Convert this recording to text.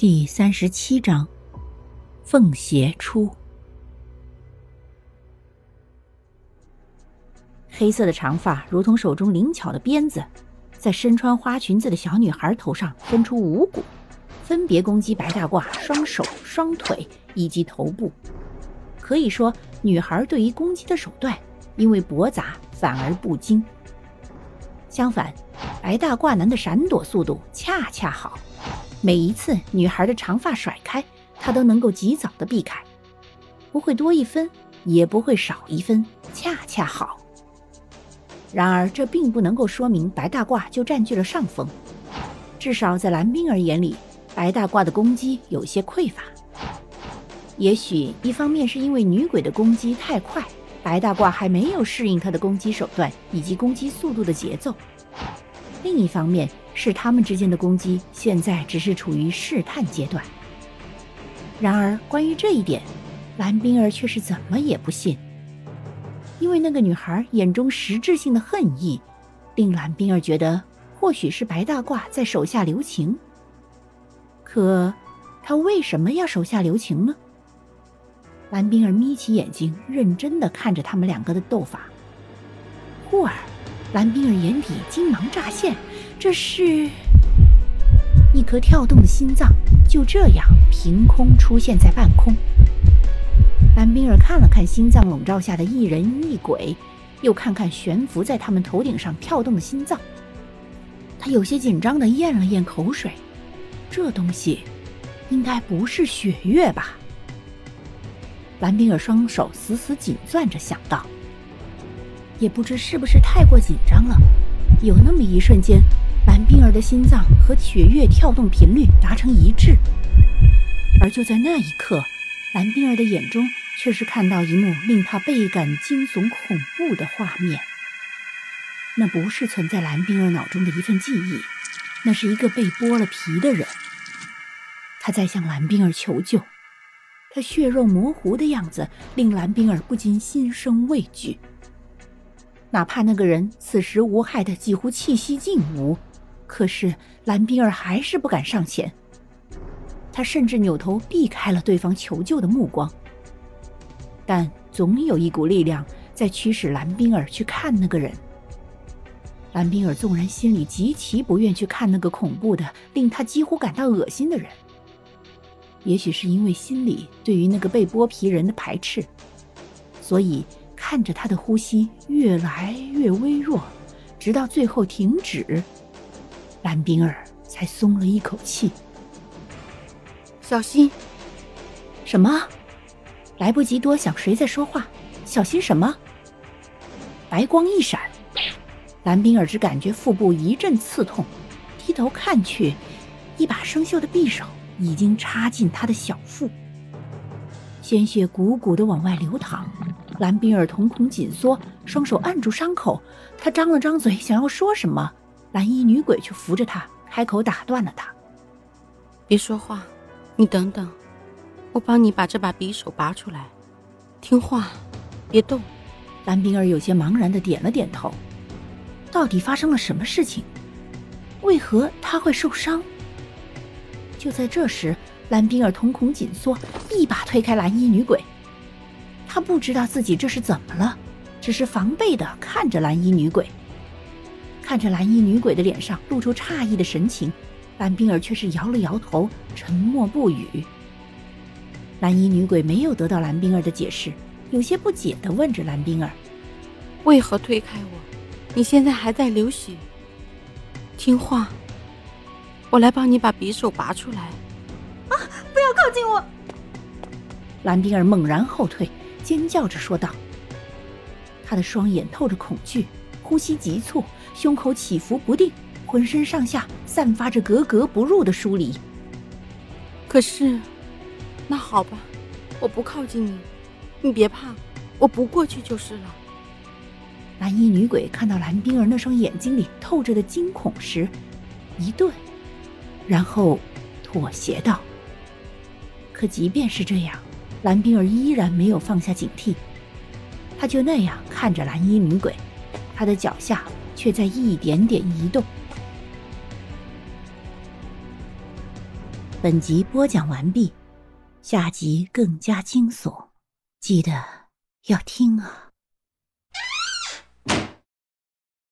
第三十七章，凤邪出。黑色的长发如同手中灵巧的鞭子，在身穿花裙子的小女孩头上分出五股，分别攻击白大褂双手、双腿以及头部。可以说，女孩对于攻击的手段因为驳杂反而不精。相反，白大褂男的闪躲速度恰恰好。每一次女孩的长发甩开，他都能够及早的避开，不会多一分，也不会少一分，恰恰好。然而，这并不能够说明白大褂就占据了上风，至少在蓝冰儿眼里，白大褂的攻击有些匮乏。也许一方面是因为女鬼的攻击太快，白大褂还没有适应她的攻击手段以及攻击速度的节奏；另一方面。是他们之间的攻击，现在只是处于试探阶段。然而，关于这一点，蓝冰儿却是怎么也不信。因为那个女孩眼中实质性的恨意，令蓝冰儿觉得或许是白大褂在手下留情。可，他为什么要手下留情呢？蓝冰儿眯起眼睛，认真的看着他们两个的斗法。忽而，蓝冰儿眼底金芒乍现。这是一颗跳动的心脏，就这样凭空出现在半空。蓝冰儿看了看心脏笼罩下的一人一鬼，又看看悬浮在他们头顶上跳动的心脏，他有些紧张的咽了咽口水。这东西应该不是血月吧？蓝冰儿双手死死紧攥着，想到，也不知是不是太过紧张了，有那么一瞬间。蓝冰儿的心脏和血月跳动频率达成一致，而就在那一刻，蓝冰儿的眼中却是看到一幕令他倍感惊悚恐怖的画面。那不是存在蓝冰儿脑中的一份记忆，那是一个被剥了皮的人。他在向蓝冰儿求救，他血肉模糊的样子令蓝冰儿不禁心生畏惧。哪怕那个人此时无害的几乎气息尽无。可是蓝冰儿还是不敢上前，他甚至扭头避开了对方求救的目光。但总有一股力量在驱使蓝冰儿去看那个人。蓝冰儿纵然心里极其不愿去看那个恐怖的、令他几乎感到恶心的人，也许是因为心里对于那个被剥皮人的排斥，所以看着他的呼吸越来越微弱，直到最后停止。蓝冰儿才松了一口气。小心！什么？来不及多想，谁在说话？小心什么？白光一闪，蓝冰儿只感觉腹部一阵刺痛，低头看去，一把生锈的匕首已经插进他的小腹，鲜血汩汩的往外流淌。蓝冰儿瞳孔紧缩，双手按住伤口，她张了张嘴，想要说什么。蓝衣女鬼却扶着她，开口打断了她：“别说话，你等等，我帮你把这把匕首拔出来。听话，别动。”蓝冰儿有些茫然的点了点头。到底发生了什么事情？为何他会受伤？就在这时，蓝冰儿瞳孔紧缩，一把推开蓝衣女鬼。她不知道自己这是怎么了，只是防备的看着蓝衣女鬼。看着蓝衣女鬼的脸上露出诧异的神情，蓝冰儿却是摇了摇头，沉默不语。蓝衣女鬼没有得到蓝冰儿的解释，有些不解的问着蓝冰儿：“为何推开我？你现在还在流血。听话，我来帮你把匕首拔出来。”啊！不要靠近我！蓝冰儿猛然后退，尖叫着说道：“他的双眼透着恐惧。”呼吸急促，胸口起伏不定，浑身上下散发着格格不入的疏离。可是，那好吧，我不靠近你，你别怕，我不过去就是了。蓝衣女鬼看到蓝冰儿那双眼睛里透着的惊恐时，一顿，然后妥协道：“可即便是这样，蓝冰儿依然没有放下警惕，她就那样看着蓝衣女鬼。”她的脚下却在一点点移动。本集播讲完毕，下集更加惊悚，记得要听啊！